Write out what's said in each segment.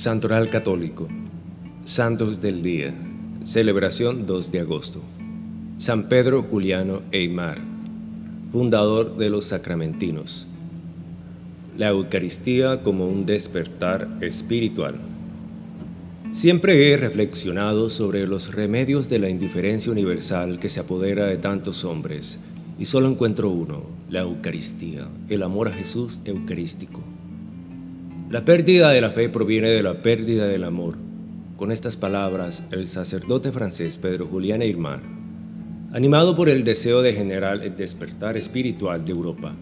Santoral Católico. Santos del Día. Celebración 2 de agosto. San Pedro Juliano Eymar, fundador de los sacramentinos. La Eucaristía como un despertar espiritual. Siempre he reflexionado sobre los remedios de la indiferencia universal que se apodera de tantos hombres y solo encuentro uno, la Eucaristía, el amor a Jesús eucarístico. La pérdida de la fe proviene de la pérdida del amor. Con estas palabras, el sacerdote francés Pedro Julián Eymar, animado por el deseo de generar el despertar espiritual de Europa,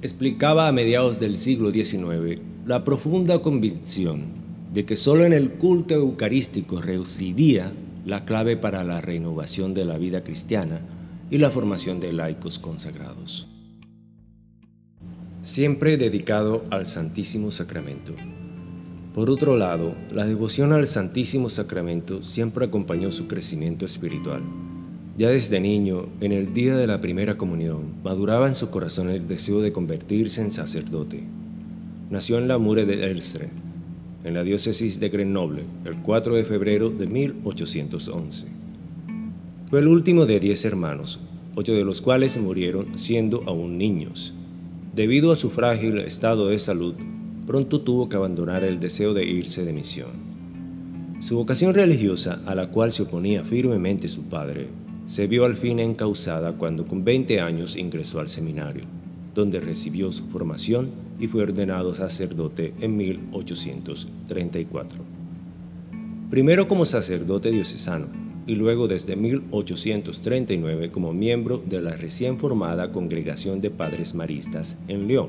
explicaba a mediados del siglo XIX la profunda convicción de que solo en el culto eucarístico residía la clave para la renovación de la vida cristiana y la formación de laicos consagrados siempre dedicado al Santísimo Sacramento. Por otro lado, la devoción al Santísimo Sacramento siempre acompañó su crecimiento espiritual. Ya desde niño, en el día de la primera comunión, maduraba en su corazón el deseo de convertirse en sacerdote. Nació en la Mure de Elsre, en la diócesis de Grenoble, el 4 de febrero de 1811. Fue el último de diez hermanos, ocho de los cuales murieron siendo aún niños. Debido a su frágil estado de salud, pronto tuvo que abandonar el deseo de irse de misión. Su vocación religiosa, a la cual se oponía firmemente su padre, se vio al fin encausada cuando con 20 años ingresó al seminario, donde recibió su formación y fue ordenado sacerdote en 1834. Primero como sacerdote diocesano, y luego desde 1839 como miembro de la recién formada Congregación de Padres Maristas en León.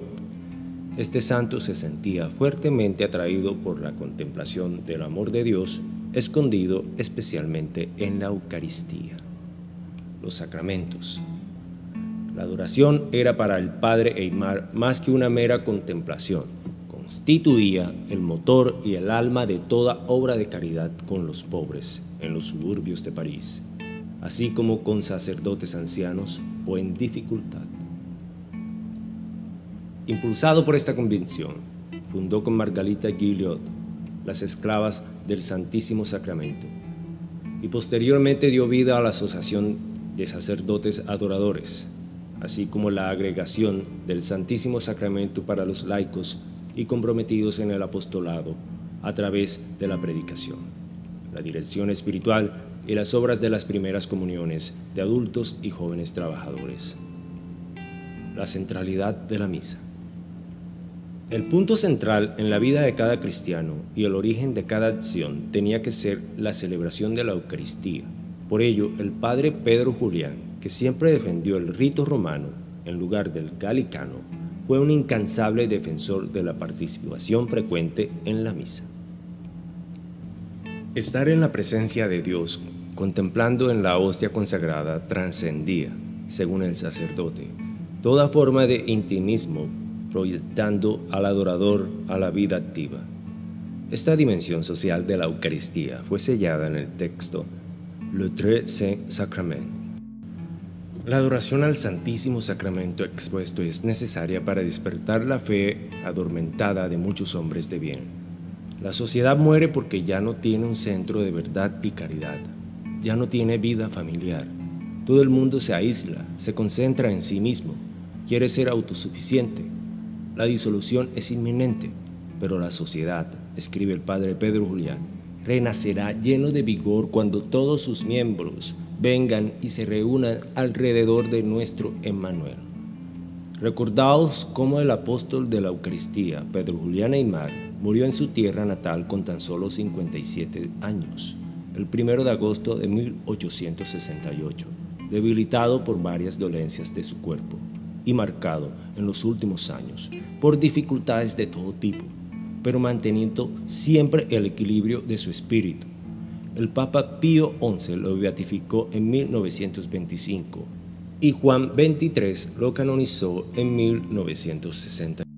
Este santo se sentía fuertemente atraído por la contemplación del amor de Dios, escondido especialmente en la Eucaristía. Los sacramentos. La adoración era para el padre Eymar más que una mera contemplación, constituía el motor y el alma de toda obra de caridad con los pobres en los suburbios de París, así como con sacerdotes ancianos o en dificultad. Impulsado por esta convicción, fundó con Margarita Guillot las esclavas del Santísimo Sacramento y posteriormente dio vida a la Asociación de Sacerdotes Adoradores, así como la agregación del Santísimo Sacramento para los laicos y comprometidos en el apostolado a través de la predicación la dirección espiritual y las obras de las primeras comuniones de adultos y jóvenes trabajadores. La centralidad de la misa. El punto central en la vida de cada cristiano y el origen de cada acción tenía que ser la celebración de la Eucaristía. Por ello, el padre Pedro Julián, que siempre defendió el rito romano en lugar del galicano, fue un incansable defensor de la participación frecuente en la misa. Estar en la presencia de Dios, contemplando en la hostia consagrada, trascendía, según el sacerdote, toda forma de intimismo, proyectando al adorador a la vida activa. Esta dimensión social de la Eucaristía fue sellada en el texto Le Très Saint Sacrament. La adoración al Santísimo Sacramento expuesto es necesaria para despertar la fe adormentada de muchos hombres de bien la sociedad muere porque ya no tiene un centro de verdad y caridad, ya no tiene vida familiar. Todo el mundo se aísla, se concentra en sí mismo, quiere ser autosuficiente. La disolución es inminente, pero la sociedad, escribe el padre Pedro Julián, renacerá lleno de vigor cuando todos sus miembros vengan y se reúnan alrededor de nuestro Emmanuel. Recordaos cómo el apóstol de la Eucaristía, Pedro Julián Aymar, Murió en su tierra natal con tan solo 57 años, el 1 de agosto de 1868, debilitado por varias dolencias de su cuerpo y marcado en los últimos años por dificultades de todo tipo, pero manteniendo siempre el equilibrio de su espíritu. El Papa Pío XI lo beatificó en 1925 y Juan XXIII lo canonizó en 1960.